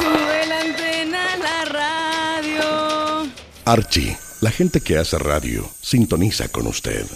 Antena la radio. Archie, la gente que hace radio, sintoniza con usted.